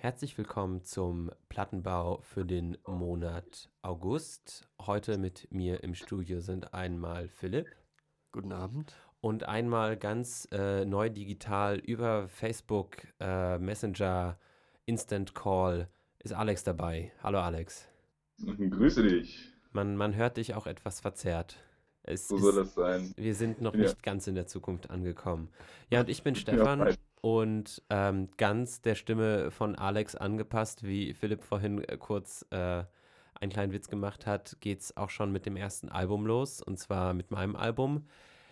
Herzlich willkommen zum Plattenbau für den Monat August. Heute mit mir im Studio sind einmal Philipp. Guten Abend. Und einmal ganz äh, neu digital über Facebook, äh, Messenger, Instant Call ist Alex dabei. Hallo Alex. Grüße dich. Man, man hört dich auch etwas verzerrt. Es so soll das sein. Wir sind noch ja. nicht ganz in der Zukunft angekommen. Ja, und ich bin Stefan ja, und ähm, ganz der Stimme von Alex angepasst, wie Philipp vorhin äh, kurz äh, einen kleinen Witz gemacht hat, geht es auch schon mit dem ersten Album los, und zwar mit meinem Album.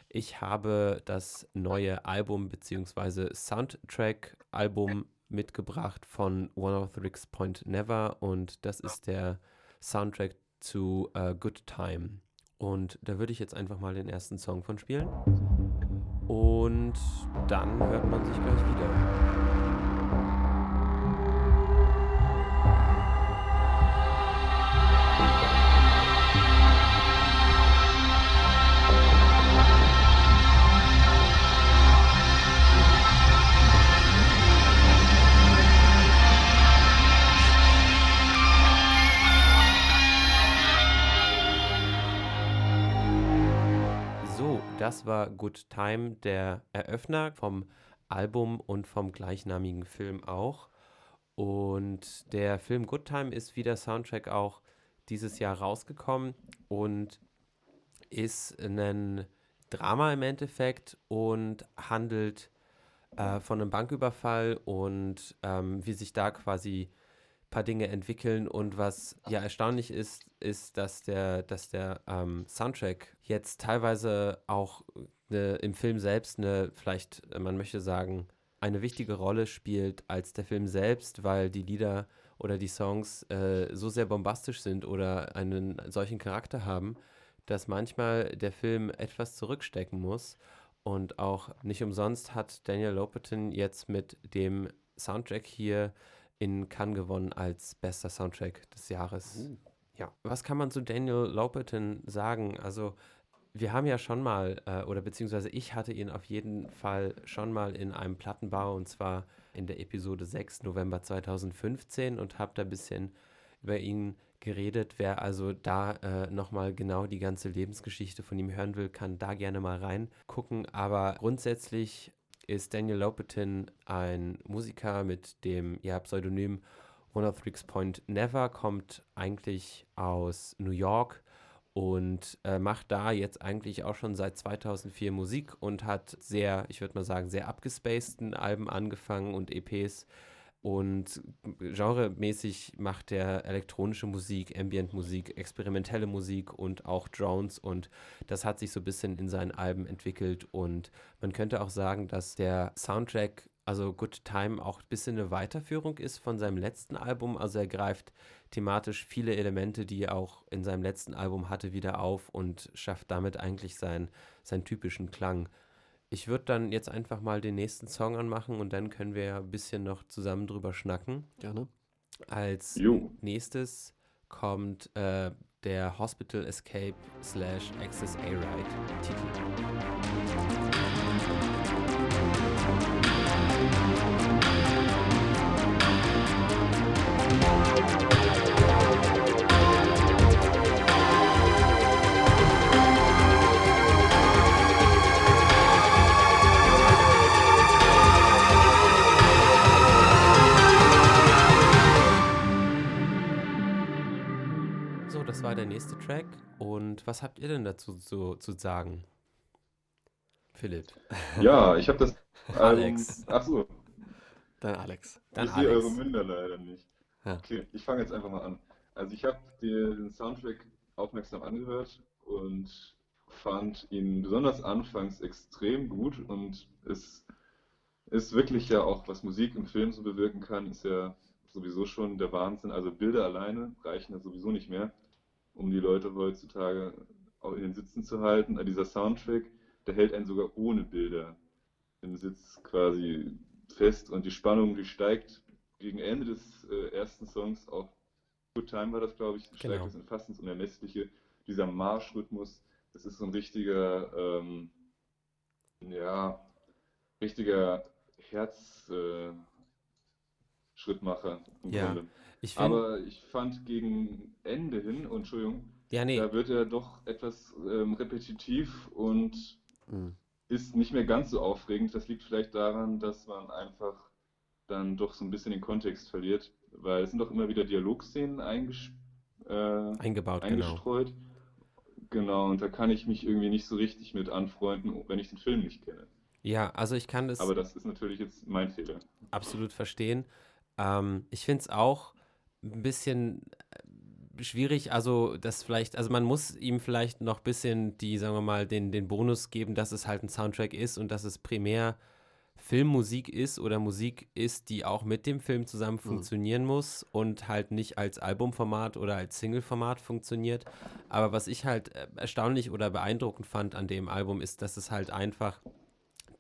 Ich habe das neue Album bzw. Soundtrack-Album mitgebracht von One of the Ricks Point Never und das ist der Soundtrack zu uh, Good Time. Und da würde ich jetzt einfach mal den ersten Song von spielen. Und dann hört man sich gleich wieder. Das war Good Time, der Eröffner vom Album und vom gleichnamigen Film auch. Und der Film Good Time ist wie der Soundtrack auch dieses Jahr rausgekommen und ist ein Drama im Endeffekt und handelt äh, von einem Banküberfall und ähm, wie sich da quasi paar Dinge entwickeln und was ja erstaunlich ist, ist, dass der, dass der ähm, Soundtrack jetzt teilweise auch eine, im Film selbst eine, vielleicht, man möchte sagen, eine wichtige Rolle spielt als der Film selbst, weil die Lieder oder die Songs äh, so sehr bombastisch sind oder einen solchen Charakter haben, dass manchmal der Film etwas zurückstecken muss. Und auch nicht umsonst hat Daniel Lopatin jetzt mit dem Soundtrack hier in Cannes gewonnen als bester Soundtrack des Jahres. Uh. Ja, was kann man zu Daniel Lopatin sagen? Also wir haben ja schon mal, äh, oder beziehungsweise ich hatte ihn auf jeden Fall schon mal in einem Plattenbau und zwar in der Episode 6 November 2015 und habe da ein bisschen über ihn geredet. Wer also da äh, nochmal genau die ganze Lebensgeschichte von ihm hören will, kann da gerne mal reingucken. Aber grundsätzlich ist Daniel Lopatin ein Musiker mit dem ja, Pseudonym One of Tricks Point Never, kommt eigentlich aus New York und äh, macht da jetzt eigentlich auch schon seit 2004 Musik und hat sehr, ich würde mal sagen, sehr abgespaceden Alben angefangen und EPs und genremäßig macht er elektronische Musik, Ambient-Musik, experimentelle Musik und auch Drones. Und das hat sich so ein bisschen in seinen Alben entwickelt. Und man könnte auch sagen, dass der Soundtrack, also Good Time, auch ein bisschen eine Weiterführung ist von seinem letzten Album. Also er greift thematisch viele Elemente, die er auch in seinem letzten Album hatte, wieder auf und schafft damit eigentlich seinen, seinen typischen Klang. Ich würde dann jetzt einfach mal den nächsten Song anmachen und dann können wir ja ein bisschen noch zusammen drüber schnacken. Gerne. Als jo. nächstes kommt äh, der Hospital Escape slash Access A-Ride Titel. War der nächste Track. Und was habt ihr denn dazu zu, zu sagen? Philipp. Ja, ich habe das. Alex. Ähm, ach so. Dann Alex. Dann ich sehe eure Münder leider nicht. Ja. Okay, ich fange jetzt einfach mal an. Also ich habe den Soundtrack aufmerksam angehört und fand ihn besonders anfangs extrem gut und es ist wirklich ja auch, was Musik im Film so bewirken kann, ist ja sowieso schon der Wahnsinn. Also Bilder alleine reichen ja sowieso nicht mehr um die Leute heutzutage auch in den Sitzen zu halten. Dieser Soundtrack, der hält einen sogar ohne Bilder im Sitz quasi fest und die Spannung, die steigt gegen Ende des äh, ersten Songs auf Good Time war das, glaube ich, steigt genau. es in fast ins Unermessliche. Dieser Marschrhythmus, das ist so ein richtiger, ähm, ja, richtiger Herz, äh, Ja, Grunde. Ich finde, Aber ich fand gegen Ende hin, und Entschuldigung, ja, nee, da wird er doch etwas ähm, repetitiv und Mhm. ist nicht mehr ganz so aufregend. Das liegt vielleicht daran, dass man einfach dann doch so ein bisschen den Kontext verliert, weil es sind doch immer wieder Dialogszenen einges äh, eingebaut, genau. eingestreut. Genau, und da kann ich mich irgendwie nicht so richtig mit anfreunden, wenn ich den Film nicht kenne. Ja, also ich kann das Aber das ist natürlich jetzt mein Fehler. absolut verstehen. Ähm, ich finde es auch ein bisschen äh, schwierig, also das vielleicht, also man muss ihm vielleicht noch ein bisschen die, sagen wir mal, den, den Bonus geben, dass es halt ein Soundtrack ist und dass es primär Filmmusik ist oder Musik ist, die auch mit dem Film zusammen funktionieren muss und halt nicht als Albumformat oder als Singleformat funktioniert. Aber was ich halt äh, erstaunlich oder beeindruckend fand an dem Album ist, dass es halt einfach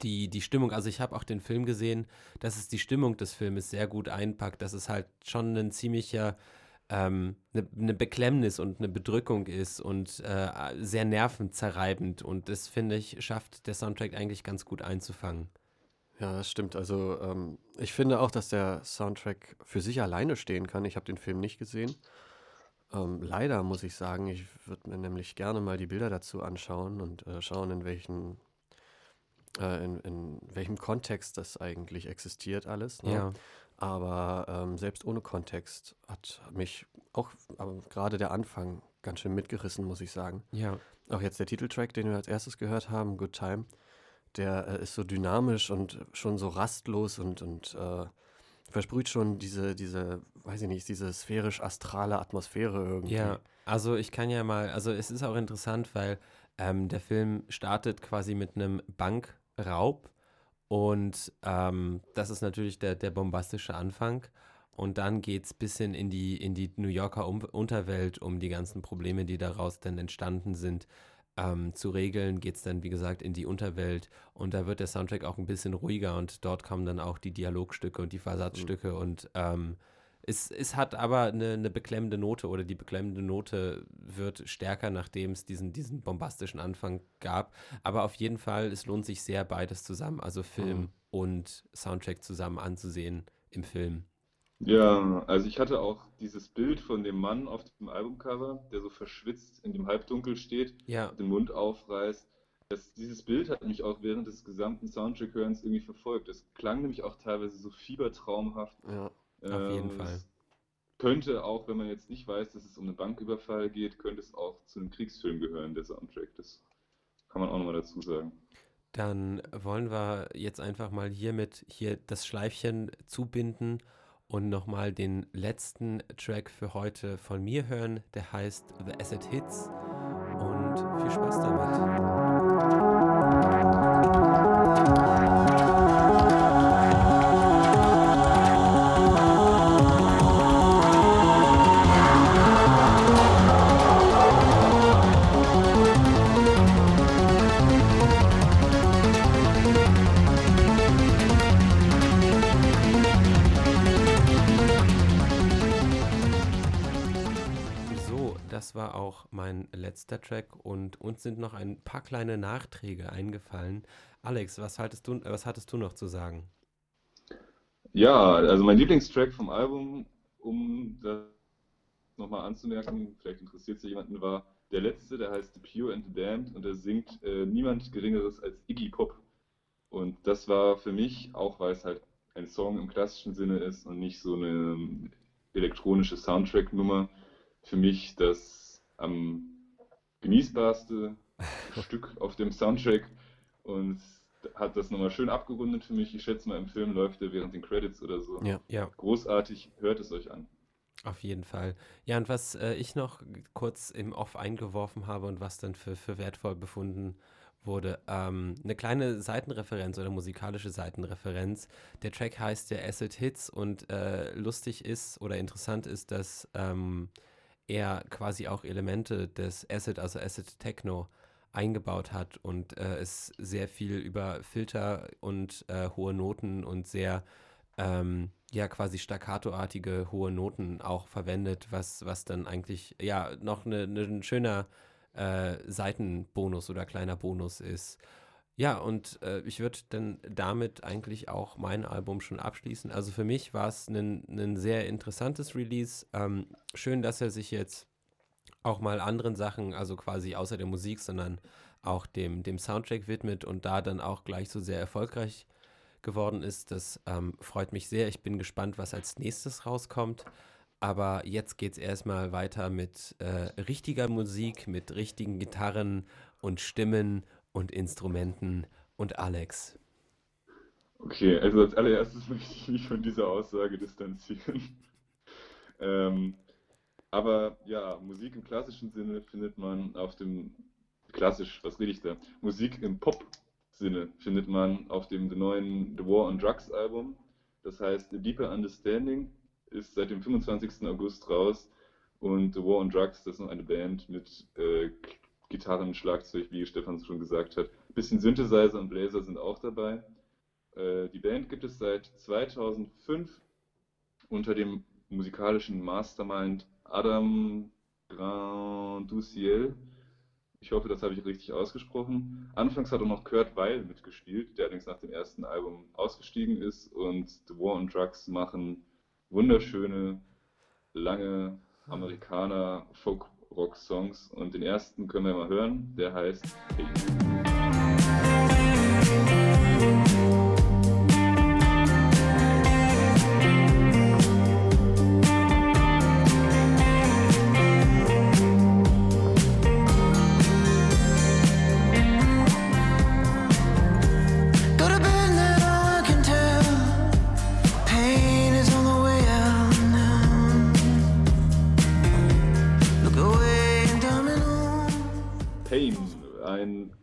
die, die Stimmung, also ich habe auch den Film gesehen, dass es die Stimmung des Filmes sehr gut einpackt, dass es halt schon ein ziemlicher, ähm, eine, eine Beklemmnis und eine Bedrückung ist und äh, sehr nervenzerreibend und das, finde ich, schafft der Soundtrack eigentlich ganz gut einzufangen. Ja, das stimmt. Also ähm, ich finde auch, dass der Soundtrack für sich alleine stehen kann. Ich habe den Film nicht gesehen. Ähm, leider muss ich sagen, ich würde mir nämlich gerne mal die Bilder dazu anschauen und äh, schauen, in welchen, äh, in, in welchem Kontext das eigentlich existiert alles. Ne? Ja, Aber ähm, selbst ohne Kontext hat mich auch gerade der Anfang ganz schön mitgerissen, muss ich sagen. ja, Auch jetzt der Titeltrack, den wir als erstes gehört haben, Good Time, der äh, ist so dynamisch und schon so rastlos und, und äh, versprüht schon diese, diese, weiß ich nicht, diese sphärisch-astrale Atmosphäre irgendwie. ja. Also ich kann ja mal, also es ist auch interessant, weil ähm, der Film startet quasi mit einem Bankraub und ähm, das ist natürlich der, der bombastische Anfang. Und dann geht es ein bisschen in die, in die New Yorker um Unterwelt, um die ganzen Probleme, die daraus dann entstanden sind, ähm, zu regeln. Geht es dann, wie gesagt, in die Unterwelt. Und da wird der Soundtrack auch ein bisschen ruhiger und dort kommen dann auch die Dialogstücke und die Versatzstücke. Und ähm, es, es hat aber eine, eine beklemmende Note oder die beklemmende Note wird stärker, nachdem es diesen, diesen bombastischen Anfang gab. Aber auf jeden Fall, es lohnt sich sehr, beides zusammen, also Film Mhm. und Soundtrack zusammen anzusehen im Film. Ja, also ich hatte auch dieses Bild von dem Mann auf dem Albumcover, der so verschwitzt in dem Halbdunkel steht, Ja, den Mund aufreißt. Das, dieses Bild hat mich auch während des gesamten Soundtrack-Hörens irgendwie verfolgt. Es klang nämlich auch teilweise so fiebertraumhaft. Ja, Auf jeden Ähm, Fall. könnte auch, wenn man jetzt nicht weiß, dass es um einen Banküberfall geht, könnte es auch zu einem Kriegsfilm gehören, der Soundtrack. Das kann man auch nochmal dazu sagen. Dann wollen wir jetzt einfach mal hiermit hier das Schleifchen zubinden und nochmal den letzten Track für heute von mir hören. Der heißt The Acid Hits. Und viel Spaß damit. Mein letzter Track und uns sind noch ein paar kleine Nachträge eingefallen. Alex, was haltest du, was hattest du noch zu sagen? Ja, also mein Lieblingstrack vom Album, um das nochmal anzumerken, vielleicht interessiert sich jemanden, war der letzte, der heißt The Pure and the Damned und der singt äh, niemand Geringeres als Iggy Pop. Und das war für mich, auch weil es halt ein Song im klassischen Sinne ist und nicht so eine ähm, elektronische Soundtrack-Nummer, für mich das am genießbarste Stück auf dem Soundtrack und hat das nochmal schön abgerundet für mich. Ich schätze mal, im Film läuft er während den Credits oder so. ja. Ja, Großartig, hört es euch an. auf jeden Fall. Ja, und was äh, ich noch kurz im Off eingeworfen habe und was dann für, für wertvoll befunden wurde, ähm, eine kleine Seitenreferenz oder musikalische Seitenreferenz. Der Track heißt ja Acid Hits und äh, lustig ist oder interessant ist, dass ähm, er quasi auch Elemente des Acid, also Acid Techno, eingebaut hat und äh, es sehr viel über Filter und äh, hohe Noten und sehr ähm, ja quasi staccatoartige hohe Noten auch verwendet, was, was dann eigentlich ja noch ne, ne, ein schöner äh, Seitenbonus oder kleiner Bonus ist. Ja, und äh, ich würde dann damit eigentlich auch mein Album schon abschließen. Also für mich war es ein sehr interessantes Release. Ähm, schön, dass er sich jetzt auch mal anderen Sachen, also quasi außer der Musik, sondern auch dem, dem Soundtrack widmet und da dann auch gleich so sehr erfolgreich geworden ist. Das ähm, freut mich sehr. Ich bin gespannt, was als nächstes rauskommt. Aber jetzt geht es erstmal weiter mit äh, richtiger Musik, mit richtigen Gitarren und Stimmen und Instrumenten und Alex. Okay, also als allererstes möchte ich mich von dieser Aussage distanzieren. ähm, aber ja, Musik im klassischen Sinne findet man auf dem, klassisch, was rede ich da? Musik im Pop-Sinne findet man auf dem neuen The War on Drugs Album. Das heißt, A Deeper Understanding ist seit dem 25. August raus und The War on Drugs, das ist noch eine Band mit äh, Gitarren, Schlagzeug, wie Stefan schon gesagt hat. Ein bisschen Synthesizer und Bläser sind auch dabei. Äh, die Band gibt es seit 2005 unter dem musikalischen Mastermind Adam Grand du Ciel. Ich hoffe, das habe ich richtig ausgesprochen. Anfangs hat auch noch Kurt Weil mitgespielt, der allerdings nach dem ersten Album ausgestiegen ist. Und The War on Drugs machen wunderschöne, lange Amerikaner Folk-Rock-Songs. Und den ersten können wir mal hören. Der heißt Hey.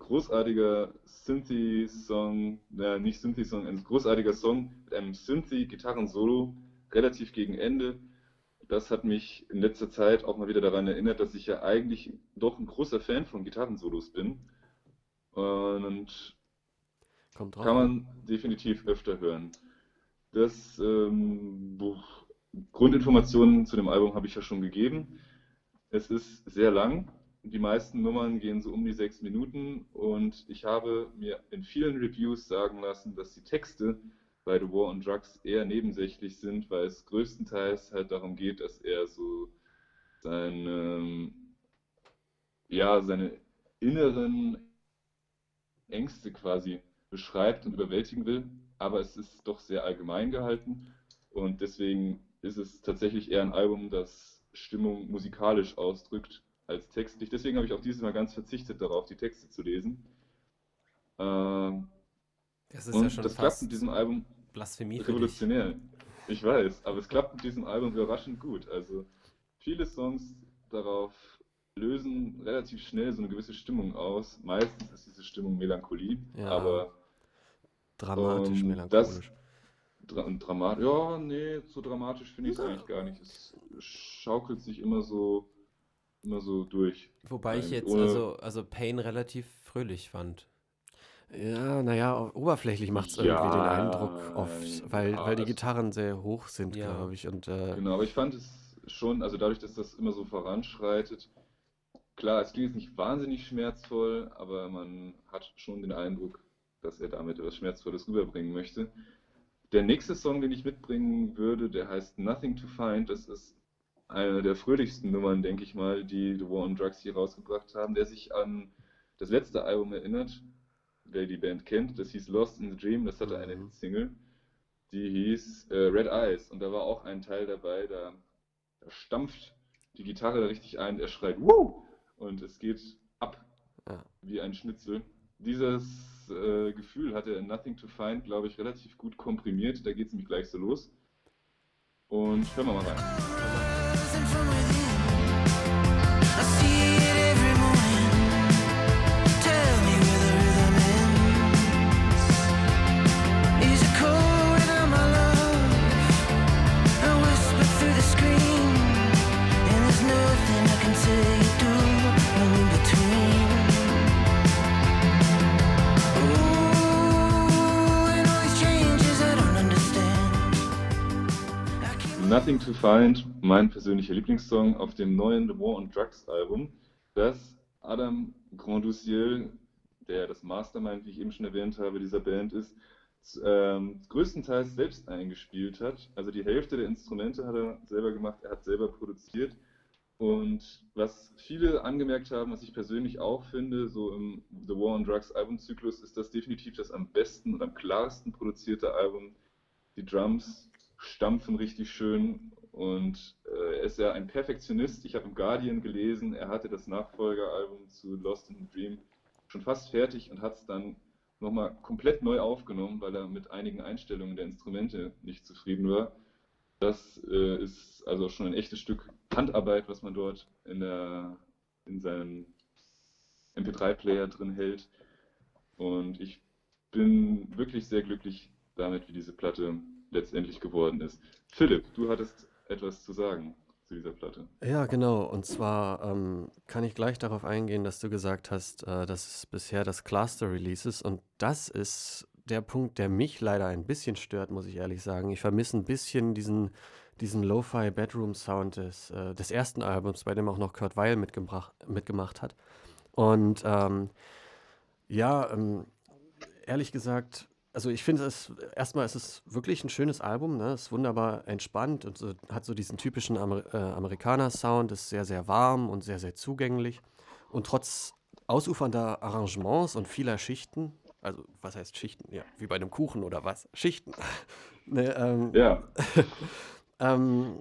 Großartiger Synthie-Song, äh, nicht Synthie-Song, ein großartiger Song mit einem Synthie-Gitarren-Solo, relativ gegen Ende. Das hat mich in letzter Zeit auch mal wieder daran erinnert, dass ich ja eigentlich doch ein großer Fan von Gitarrensolos bin. Und kann man definitiv öfter hören. Das ähm, Grundinformationen zu dem Album habe ich ja schon gegeben. Es ist sehr lang, die meisten Nummern gehen so um die sechs Minuten und ich habe mir in vielen Reviews sagen lassen, dass die Texte bei The War on Drugs eher nebensächlich sind, weil es größtenteils halt darum geht, dass er so seine, ja, seine inneren Ängste quasi beschreibt und überwältigen will, aber es ist doch sehr allgemein gehalten und deswegen ist es tatsächlich eher ein Album, das Stimmung musikalisch ausdrückt als textlich. Deswegen habe ich auch dieses Mal ganz verzichtet darauf, die Texte zu lesen. Ähm, das ist und ja schon das klappt mit diesem Album Blasphemie revolutionär. Ich weiß, aber es klappt mit diesem Album überraschend gut. Also viele Songs darauf lösen relativ schnell so eine gewisse Stimmung aus. Meistens ist diese Stimmung Melancholie, ja, aber dramatisch um, melancholisch. Dra dramatisch, ja, nee, so dramatisch finde ich es ja. eigentlich gar nicht. Es schaukelt sich immer so immer so durch. Wobei ich jetzt also, also Pain relativ fröhlich fand. Ja, naja, oberflächlich macht es irgendwie den Eindruck oft, weil, weil die Gitarren sehr hoch sind, ja. glaube ich. Und, äh, genau, aber ich fand es schon, also dadurch, dass das immer so voranschreitet, klar, es klingt jetzt nicht wahnsinnig schmerzvoll, aber man hat schon den Eindruck, dass er damit etwas Schmerzvolles rüberbringen möchte. Der nächste Song, den ich mitbringen würde, der heißt Nothing to Find. Das ist eine der fröhlichsten Nummern, denke ich mal, die The War on Drugs hier rausgebracht haben, der sich an das letzte Album erinnert, wer die Band kennt. Das hieß Lost in the Dream, das hatte eine mhm. Single, die hieß äh, Red Eyes. Und da war auch ein Teil dabei, da, da stampft die Gitarre da richtig ein, er schreit Woo! Und es geht ab ja. wie ein Schnitzel. Dieses äh, Gefühl hat er in Nothing to Find, glaube ich, relativ gut komprimiert. Da geht es nämlich gleich so los. Und hören wir mal rein. Nothing to Find, mein persönlicher Lieblingssong auf dem neuen The War on Drugs Album, das Adam Grandouciel der das Mastermind, wie ich eben schon erwähnt habe, dieser Band ist, ähm, größtenteils selbst eingespielt hat. Also die Hälfte der Instrumente hat er selber gemacht, er hat selber produziert. Und was viele angemerkt haben, was ich persönlich auch finde, so im The War on Drugs Albumzyklus, ist das definitiv das am besten und am klarsten produzierte Album. Die Drums stampfen richtig schön und äh, er ist ja ein Perfektionist. Ich habe im Guardian gelesen, er hatte das Nachfolgeralbum zu Lost in the Dream schon fast fertig und hat es dann nochmal komplett neu aufgenommen, weil er mit einigen Einstellungen der Instrumente nicht zufrieden war. Das äh, ist also schon ein echtes Stück Handarbeit, was man dort in, der, in seinem MP3-Player drin hält. Und ich bin wirklich sehr glücklich damit, wie diese Platte letztendlich geworden ist. Philipp, du hattest etwas zu sagen zu dieser Platte. Ja, genau. Und zwar ähm, kann ich gleich darauf eingehen, dass du gesagt hast, äh, dass es bisher das Cluster-Release ist. Und das ist der Punkt, der mich leider ein bisschen stört, muss ich ehrlich sagen. Ich vermisse ein bisschen diesen, diesen Lo-Fi Bedroom Sound des, äh, des ersten Albums, bei dem auch noch Kurt Weil mitgemacht hat. Und ähm, ja, ähm, ehrlich gesagt, also ich finde es, erstmal ist es wirklich ein schönes Album, ne? ist wunderbar entspannt und so, hat so diesen typischen Amer äh, Amerikaner-Sound, ist sehr, sehr warm und sehr, sehr zugänglich. Und trotz ausufernder Arrangements und vieler Schichten, also was heißt Schichten? Ja, wie bei einem Kuchen oder was? Schichten. ne, ähm, ja. ähm,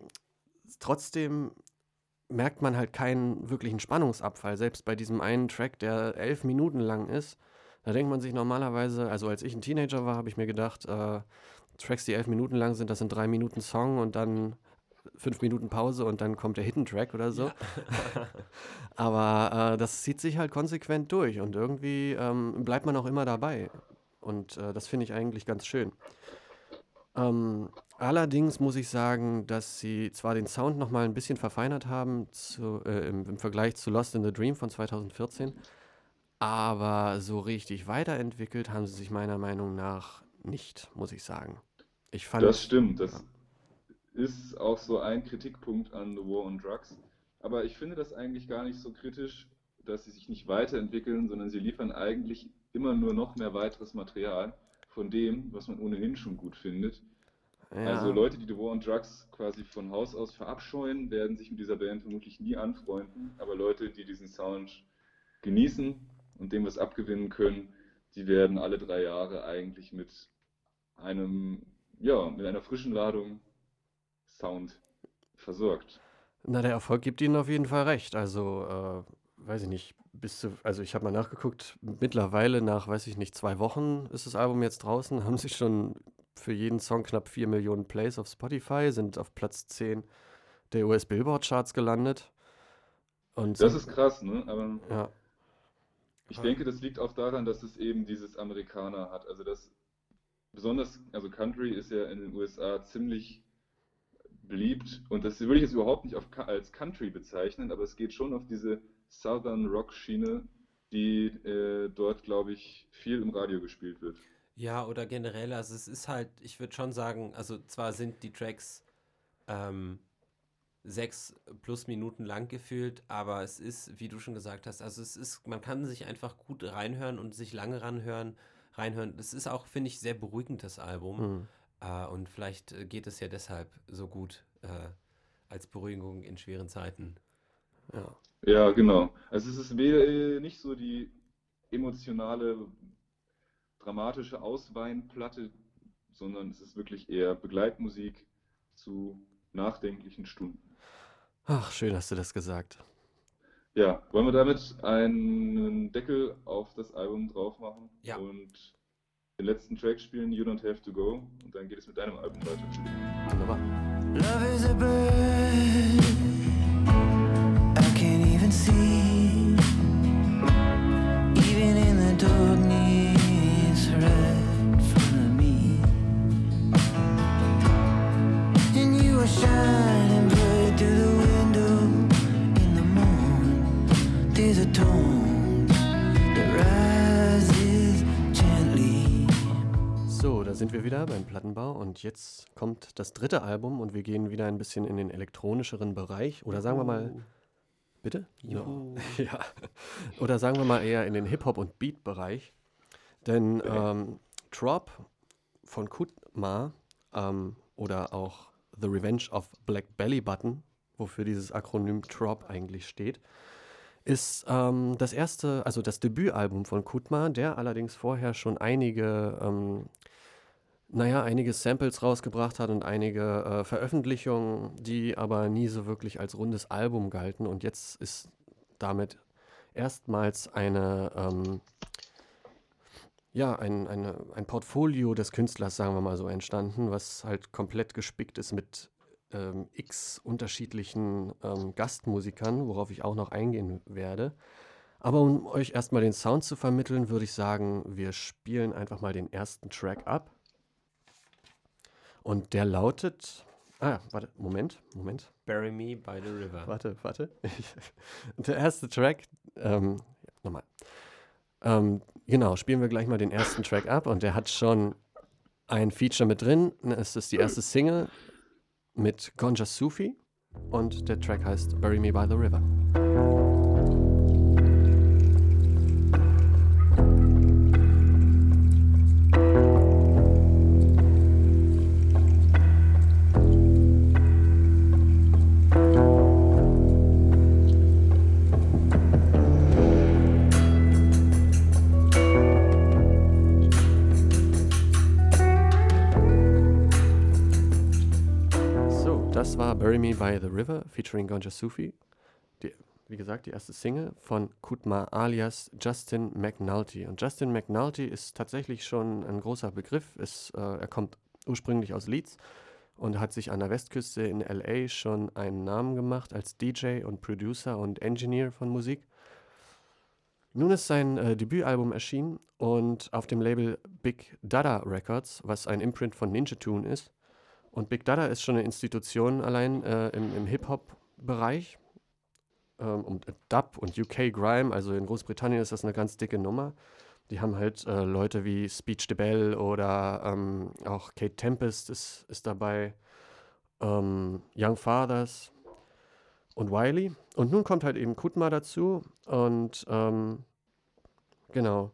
trotzdem merkt man halt keinen wirklichen Spannungsabfall, selbst bei diesem einen Track, der elf Minuten lang ist da denkt man sich normalerweise, also als ich ein Teenager war, habe ich mir gedacht, äh, Tracks, die elf Minuten lang sind, das sind drei Minuten Song und dann fünf Minuten Pause und dann kommt der Hidden Track oder so. Ja. Aber äh, das zieht sich halt konsequent durch und irgendwie ähm, bleibt man auch immer dabei. Und äh, das finde ich eigentlich ganz schön. Ähm, allerdings muss ich sagen, dass sie zwar den Sound nochmal ein bisschen verfeinert haben zu, äh, im, im, Vergleich zu Lost in the Dream von 2014, aber so richtig weiterentwickelt haben sie sich meiner Meinung nach nicht, muss ich sagen. Ich fand, das stimmt. Das ja. ist auch so ein Kritikpunkt an The War on Drugs. Aber ich finde das eigentlich gar nicht so kritisch, dass sie sich nicht weiterentwickeln, sondern sie liefern eigentlich immer nur noch mehr weiteres Material von dem, was man ohnehin schon gut findet. Ja. Also Leute, die The War on Drugs quasi von Haus aus verabscheuen, werden sich mit dieser Band vermutlich nie anfreunden. Aber Leute, die diesen Sound genießen, und dem was abgewinnen können, die werden alle drei Jahre eigentlich mit einem, ja, mit einer frischen Ladung Sound versorgt. Na, der Erfolg gibt ihnen auf jeden Fall recht. Also, äh, weiß ich nicht, bis zu, also ich habe mal nachgeguckt, mittlerweile nach, weiß ich nicht, zwei Wochen ist das Album jetzt draußen, haben sie schon für jeden Song knapp vier Millionen Plays auf Spotify, sind auf Platz 10 der US Billboard Charts gelandet. Und das ist krass, ne? Aber ja. Ich denke, das liegt auch daran, dass es eben dieses Amerikaner hat. Also das besonders, also Country ist ja in den USA ziemlich beliebt und das würde ich jetzt überhaupt nicht auf, als Country bezeichnen, aber es geht schon auf diese Southern Rock Schiene, die äh, dort, glaube ich, viel im Radio gespielt wird. Ja, oder generell, also es ist halt, ich würde schon sagen, also zwar sind die Tracks ähm, sechs plus Minuten lang gefühlt, aber es ist, wie du schon gesagt hast, also es ist, man kann sich einfach gut reinhören und sich lange ranhören, reinhören. Das ist auch, finde ich, sehr beruhigend, das Album. Mhm. Äh, und vielleicht äh, geht es ja deshalb so gut äh, als Beruhigung in schweren Zeiten. Ja, ja genau. Also es ist nicht so die emotionale, dramatische Ausweinplatte, sondern es ist wirklich eher Begleitmusik zu nachdenklichen Stunden. Ach, schön hast du das gesagt. Ja, wollen wir damit einen Deckel auf das Album drauf machen? Ja. Und den letzten Track spielen, You Don't Have to Go. Und dann geht es mit deinem Album weiter. Wunderbar. Love is a bird I can't even see sind wir wieder beim Plattenbau und jetzt kommt das dritte Album und wir gehen wieder ein bisschen in den elektronischeren Bereich oder sagen wir mal Bitte? Juhu. Ja. Oder sagen wir mal eher in den Hip-Hop- und Beat-Bereich. Denn Okay. ähm, Trop von Kutma ähm, oder auch The Revenge of Black Belly Button, wofür dieses Akronym Trop eigentlich steht, ist ähm, das erste, also das Debütalbum von Kutma, der allerdings vorher schon einige, ähm, naja, einige Samples rausgebracht hat und einige äh, Veröffentlichungen, die aber nie so wirklich als rundes Album galten. Und jetzt ist damit erstmals eine, ähm, ja, ein, eine, ein Portfolio des Künstlers, sagen wir mal so, entstanden, was halt komplett gespickt ist mit ähm, x unterschiedlichen ähm, Gastmusikern, worauf ich auch noch eingehen werde. Aber um euch erstmal den Sound zu vermitteln, würde ich sagen, wir spielen einfach mal den ersten Track ab. Und der lautet. Ah, warte, Moment, Moment. Bury Me by the River. Warte, warte. der erste Track, ähm, nochmal. Ähm, genau, spielen wir gleich mal den ersten Track ab und der hat schon ein Feature mit drin. Es ist die erste Single mit Gonja Sufi und der Track heißt Bury Me by the River. Bury Me by the River featuring Gonja Sufi. Die, wie gesagt, die erste Single von Kutma alias Justin McNulty. Und Justin McNulty ist tatsächlich schon ein großer Begriff. Ist, äh, er kommt ursprünglich aus Leeds und hat sich an der Westküste in LA schon einen Namen gemacht als DJ und Producer und Engineer von Musik. Nun ist sein äh, Debütalbum erschienen und auf dem Label Big Dada Records, was ein Imprint von Ninja Tune ist. Und Big Dada ist schon eine Institution allein äh, im, im Hip-Hop-Bereich. Ähm, und äh, Dub und UK Grime, also in Großbritannien ist das eine ganz dicke Nummer. Die haben halt äh, Leute wie Speech DeBell oder ähm, auch Kate Tempest ist, ist dabei, ähm, Young Fathers und Wiley. Und nun kommt halt eben Kutma dazu und ähm, genau.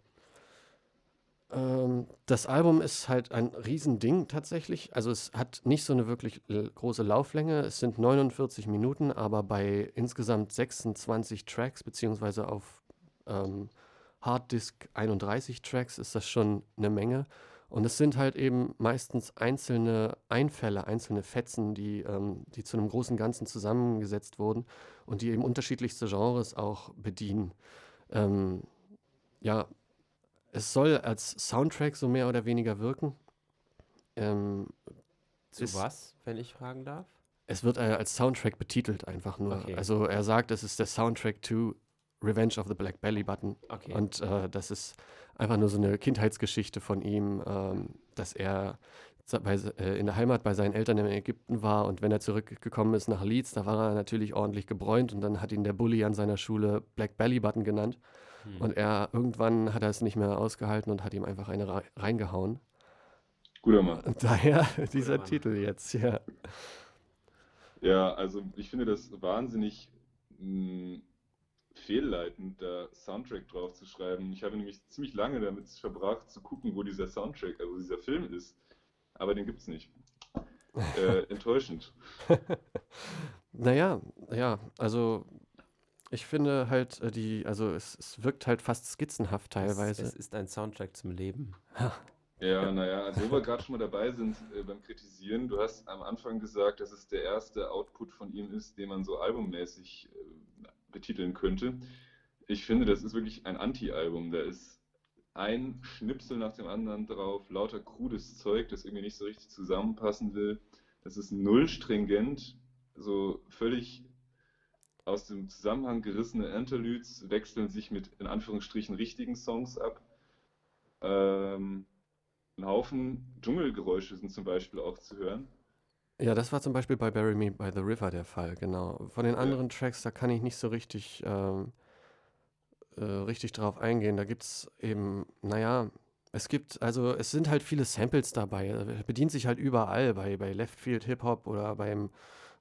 Ähm, das Album ist halt ein Riesending tatsächlich. Also es hat nicht so eine wirklich l- große Lauflänge. Es sind 49 Minuten, aber bei insgesamt 26 Tracks, beziehungsweise auf ähm, Harddisk 31 Tracks ist das schon eine Menge. Und es sind halt eben meistens einzelne Einfälle, einzelne Fetzen, die, ähm, die zu einem großen Ganzen zusammengesetzt wurden und die eben unterschiedlichste Genres auch bedienen. Ähm, ja, es soll als Soundtrack so mehr oder weniger wirken. Ähm, Zu ist- was, wenn ich fragen darf? es wird äh, als Soundtrack betitelt einfach nur. Okay. Also er sagt, es ist der Soundtrack to Revenge of the Black Belly Button. Okay. Und äh, das ist einfach nur so eine Kindheitsgeschichte von ihm, ähm, dass er bei, äh, in der Heimat bei seinen Eltern in Ägypten war und wenn er zurückgekommen ist nach Leeds, da war er natürlich ordentlich gebräunt und dann hat ihn der Bully an seiner Schule Black Belly Button genannt. Hm. Und er irgendwann hat er es nicht mehr ausgehalten und hat ihm einfach eine rei- reingehauen. Guter Mann. Und daher dieser Mann. Titel jetzt, ja. Ja, also ich finde das wahnsinnig mh, fehlleitend, da Soundtrack drauf zu schreiben. Ich habe nämlich ziemlich lange damit verbracht, zu gucken, wo dieser Soundtrack, also dieser Film ist. Aber den gibt's nicht. Äh, enttäuschend. Naja, ja, also ich finde halt, äh, die, also es, es wirkt halt fast skizzenhaft teilweise. Es, es ist ein Soundtrack zum Leben. Ja, naja, also wo wir gerade schon mal dabei sind äh, beim Kritisieren, du hast am Anfang gesagt, dass es der erste Output von ihm ist, den man so albummäßig äh, betiteln könnte. Ich finde, das ist wirklich ein Anti-Album. Da ist ein Schnipsel nach dem anderen drauf, lauter krudes Zeug, das irgendwie nicht so richtig zusammenpassen will. Das ist null stringent, so völlig aus dem Zusammenhang gerissene Interludes wechseln sich mit in Anführungsstrichen richtigen Songs ab. Ähm, ein Haufen Dschungelgeräusche sind zum Beispiel auch zu hören. Ja, das war zum Beispiel bei Bury Me by the River der Fall, genau. Von den Ja. anderen Tracks, da kann ich nicht so richtig, ähm, äh, richtig drauf eingehen. Da gibt es eben, naja, es gibt, also es sind halt viele Samples dabei. Er bedient sich halt überall, bei, bei Left Field Hip Hop oder beim,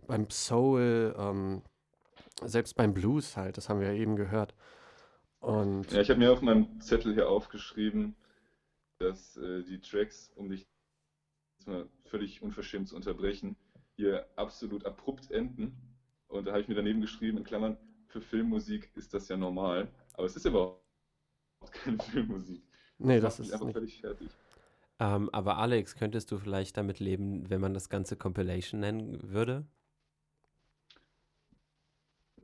beim Soul. Ähm, selbst beim Blues halt, das haben wir ja eben gehört. Und Ja, ich habe mir auf meinem Zettel hier aufgeschrieben, dass äh, die Tracks, um dich jetzt mal völlig unverschämt zu unterbrechen, hier absolut abrupt enden. Und da habe ich mir daneben geschrieben, in Klammern, für Filmmusik ist das ja normal. Aber es ist überhaupt keine Filmmusik. nee, Das das ist einfach nicht. völlig fertig. Ähm, aber Alex, könntest du vielleicht damit leben, wenn man das Ganze Compilation nennen würde?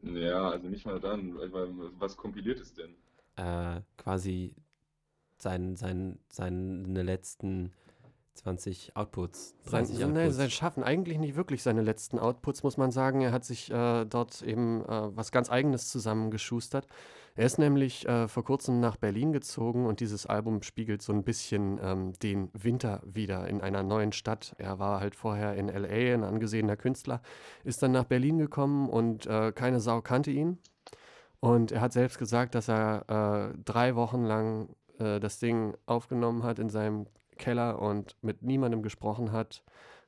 Ja, also nicht mal dann. Was kompiliert es denn? Äh, quasi sein, sein, seine letzten 20 Outputs, Sein, 30 ja, nee, Outputs. sein Schaffen, eigentlich nicht wirklich seine letzten Outputs, muss man sagen. Er hat sich äh, dort eben äh, was ganz Eigenes zusammengeschustert. Er ist nämlich äh, vor kurzem nach Berlin gezogen und dieses Album spiegelt so ein bisschen ähm, den Winter wieder in einer neuen Stadt. Er war halt vorher in LA, ein angesehener Künstler, ist dann nach Berlin gekommen und äh, keine Sau kannte ihn. Und er hat selbst gesagt, dass er äh, drei Wochen lang äh, das Ding aufgenommen hat in seinem Keller und mit niemandem gesprochen hat,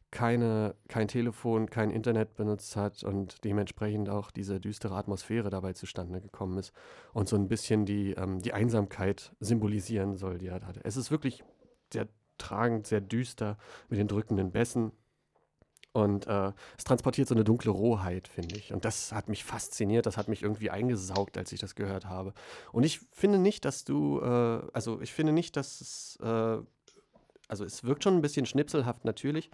keine, kein Telefon, kein Internet benutzt hat und dementsprechend auch diese düstere Atmosphäre dabei zustande gekommen ist und so ein bisschen die, ähm, die Einsamkeit symbolisieren soll, die er hatte. Es ist wirklich sehr tragend, sehr düster mit den drückenden Bässen. Und äh, es transportiert so eine dunkle Rohheit, finde ich. Und das hat mich fasziniert, das hat mich irgendwie eingesaugt, als ich das gehört habe. Und ich finde nicht, dass du, äh, also ich finde nicht, dass es, äh, also es wirkt schon ein bisschen schnipselhaft natürlich,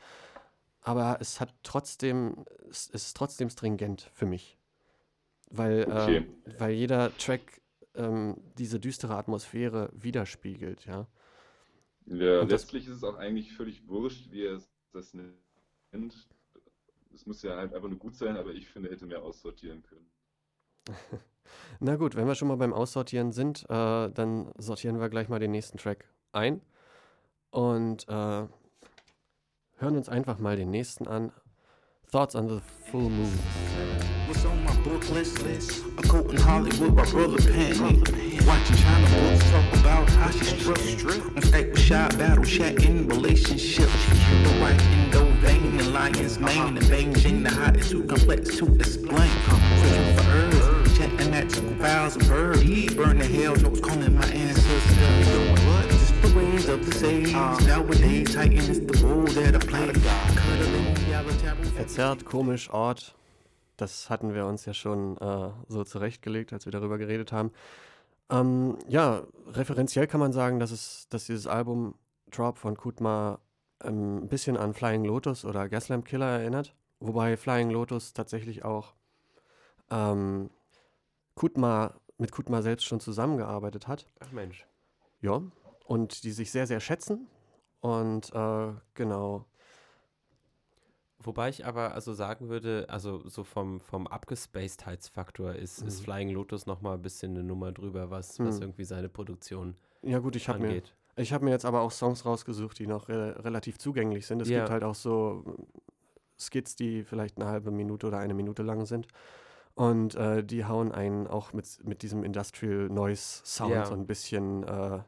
aber es hat trotzdem, es ist trotzdem stringent für mich. Weil, Okay. äh, weil jeder Track ähm, diese düstere Atmosphäre widerspiegelt, ja. Ja, Und das- letztlich ist es auch eigentlich völlig wurscht, wie er es das nennt. Es muss ja halt einfach nur gut sein, aber ich finde, er hätte mehr aussortieren können. Na gut, wenn wir schon mal beim Aussortieren sind, äh, dann sortieren wir gleich mal den nächsten Track ein und äh, hören uns einfach mal den nächsten an. Thoughts on the Full Moon. What's on my book list? A coat in Hollywood Brother. Watching China books talk about how she stripped. On Skype with battle chatting relationships. The vein lion's mane and Beijing the hottest too complex to explain. Searching for chatting hell calling my ancestors. Of the sage. Nowadays, Titan is the role that I play. Cuddling, yellow taboo. Verzerrt, komisch, Ort. Das hatten wir uns ja schon äh, so zurechtgelegt, als wir darüber geredet haben. Ähm, ja, referenziell kann man sagen, dass, es, dass dieses Album Drop von Kutma ähm, ein bisschen an Flying Lotus oder Gaslamp Killer erinnert. Wobei Flying Lotus tatsächlich auch ähm, Kutma, mit Kutma selbst schon zusammengearbeitet hat. Ach Mensch. Ja, und die sich sehr, sehr schätzen. Und äh, genau, Wobei ich aber also sagen würde, also so vom, vom Abgespacedheitsfaktor ist, ist Mhm. Flying Lotus noch mal ein bisschen eine Nummer drüber, was, was Mhm. irgendwie seine Produktion ja gut, ich habe mir, angeht. ich hab mir jetzt aber auch Songs rausgesucht, die noch re relativ zugänglich sind. Es Ja. gibt halt auch so Skits, die vielleicht eine halbe Minute oder eine Minute lang sind. Und äh, die hauen einen auch mit, mit diesem Industrial Noise Sound Ja. so ein bisschen äh,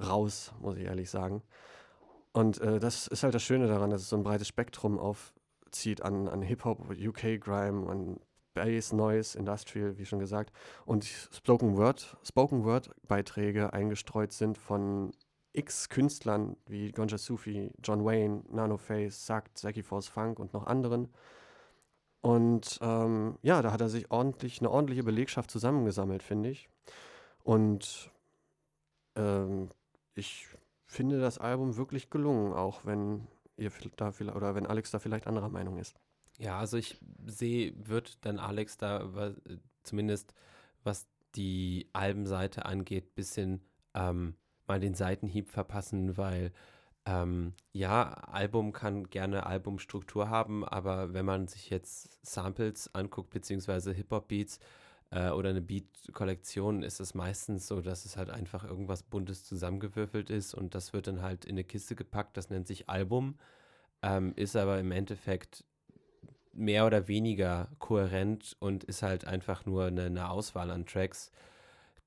raus, muss ich ehrlich sagen. Und äh, das ist halt das Schöne daran, dass es so ein breites Spektrum aufzieht an, an Hip-Hop, UK Grime, an Bass, Noise, Industrial, wie schon gesagt. Und Spoken Word, Spoken Word Beiträge eingestreut sind von x Künstlern wie Gonja Sufi, John Wayne, Nano Face, Sakt, Zaki Force Funk und noch anderen. Und ähm, ja, da hat er sich ordentlich, eine ordentliche Belegschaft zusammengesammelt, finde ich. Und ähm, ich finde das Album wirklich gelungen, auch wenn ihr da vielleicht, oder wenn Alex da vielleicht anderer Meinung ist. Ja, also ich sehe, wird dann Alex da zumindest was die Albenseite angeht, bisschen ähm, mal den Seitenhieb verpassen, weil ähm, ja, Album kann gerne Albumstruktur haben, aber wenn man sich jetzt Samples anguckt, beziehungsweise Hip-Hop-Beats äh, oder eine Beat-Kollektion, ist es meistens so, dass es halt einfach irgendwas Buntes zusammengewürfelt ist und das wird dann halt in eine Kiste gepackt, das nennt sich Album, ähm, ist aber im Endeffekt mehr oder weniger kohärent und ist halt einfach nur eine, eine Auswahl an Tracks,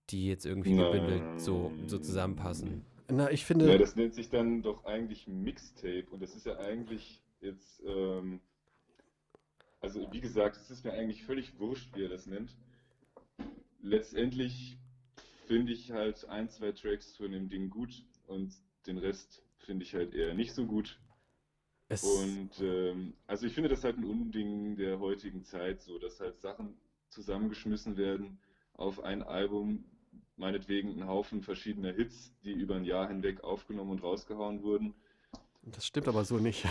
die jetzt irgendwie gebündelt so, so zusammenpassen. Na, ich finde, Ja, das nennt sich dann doch eigentlich Mixtape und das ist ja eigentlich jetzt, ähm, also wie gesagt, es ist mir eigentlich völlig wurscht, wie er das nennt. Letztendlich finde ich halt ein, zwei Tracks von dem Ding gut und den Rest finde ich halt eher nicht so gut. Es, Und ähm, also ich finde das halt ein Unding der heutigen Zeit, so dass halt Sachen zusammengeschmissen werden auf ein Album, meinetwegen ein Haufen verschiedener Hits, die über ein Jahr hinweg aufgenommen und rausgehauen wurden. das stimmt aber so nicht.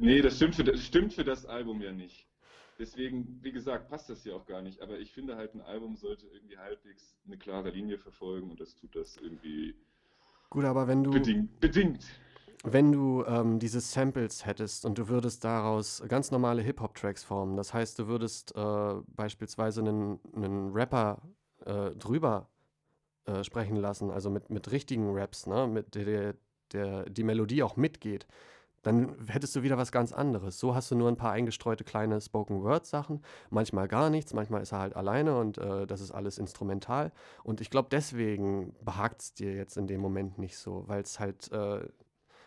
Nee, das stimmt für, das stimmt für das Album ja nicht. Deswegen, wie gesagt, passt das hier auch gar nicht. Aber ich finde halt, ein Album sollte irgendwie halbwegs eine klare Linie verfolgen und das tut das irgendwie Gut, aber wenn du, bedingt. bedingt. wenn du ähm, diese Samples hättest und du würdest daraus ganz normale Hip-Hop-Tracks formen, das heißt, du würdest äh, beispielsweise einen, einen Rapper äh, drüber äh, sprechen lassen, also mit, mit richtigen Raps, ne, mit der, der, der die Melodie auch mitgeht, dann hättest du wieder was ganz anderes. So hast du nur ein paar eingestreute kleine Spoken-Word-Sachen, manchmal gar nichts, manchmal ist er halt alleine und äh, das ist alles instrumental. Und ich glaube, deswegen behagt es dir jetzt in dem Moment nicht so, weil es halt, äh,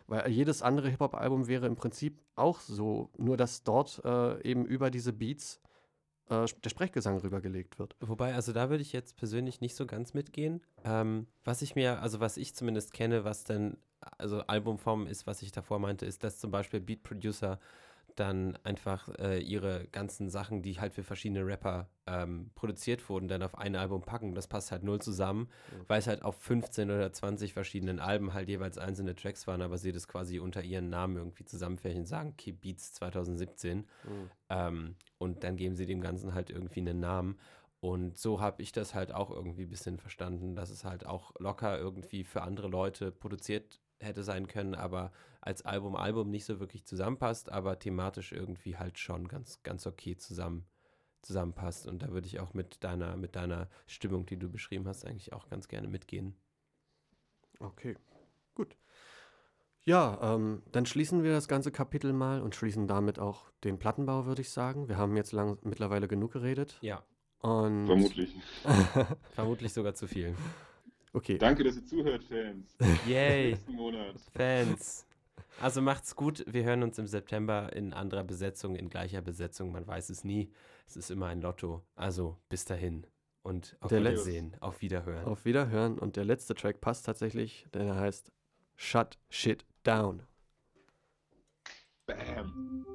weil jedes andere Hip-Hop-Album wäre im Prinzip auch so, nur dass dort äh, eben über diese Beats äh, der Sprechgesang rübergelegt wird. Wobei, also da würde ich jetzt persönlich nicht so ganz mitgehen. Ähm, was ich mir, also was ich zumindest kenne, was dann, also Albumform ist, was ich davor meinte, ist, dass zum Beispiel Beat Producer dann einfach äh, ihre ganzen Sachen, die halt für verschiedene Rapper ähm, produziert wurden, dann auf ein Album packen. Das passt halt null zusammen, weil es halt auf 15 oder 20 verschiedenen Alben halt jeweils einzelne Tracks waren, aber sie das quasi unter ihren Namen irgendwie zusammenfärchen und sagen, okay, Beats 2017. Ähm, und dann geben sie dem Ganzen halt irgendwie einen Namen. Und so habe ich das halt auch irgendwie ein bisschen verstanden, dass es halt auch locker irgendwie für andere Leute produziert hätte sein können, aber als Album Album nicht so wirklich zusammenpasst, aber thematisch irgendwie halt schon ganz, ganz okay zusammen, zusammenpasst. Und da würde ich auch mit deiner, mit deiner Stimmung, die du beschrieben hast, eigentlich auch ganz gerne mitgehen. Okay, gut. Ja, ähm, dann schließen wir das ganze Kapitel mal und schließen damit auch den Plattenbau, würde ich sagen. Wir haben jetzt lang, mittlerweile genug geredet. Ja, Und Vermutlich. vermutlich sogar zu viel. Okay, Danke, dass ihr zuhört, Fans. Yay, Nächsten Monat. Fans. Also macht's gut. Wir hören uns im September in anderer Besetzung, in gleicher Besetzung. Man weiß es nie. Es ist immer ein Lotto. Also bis dahin und auf Der Wiedersehen, auf Wiederhören. auf Wiederhören. Und der letzte Track passt tatsächlich, denn er heißt Shut Shit Down. Bam.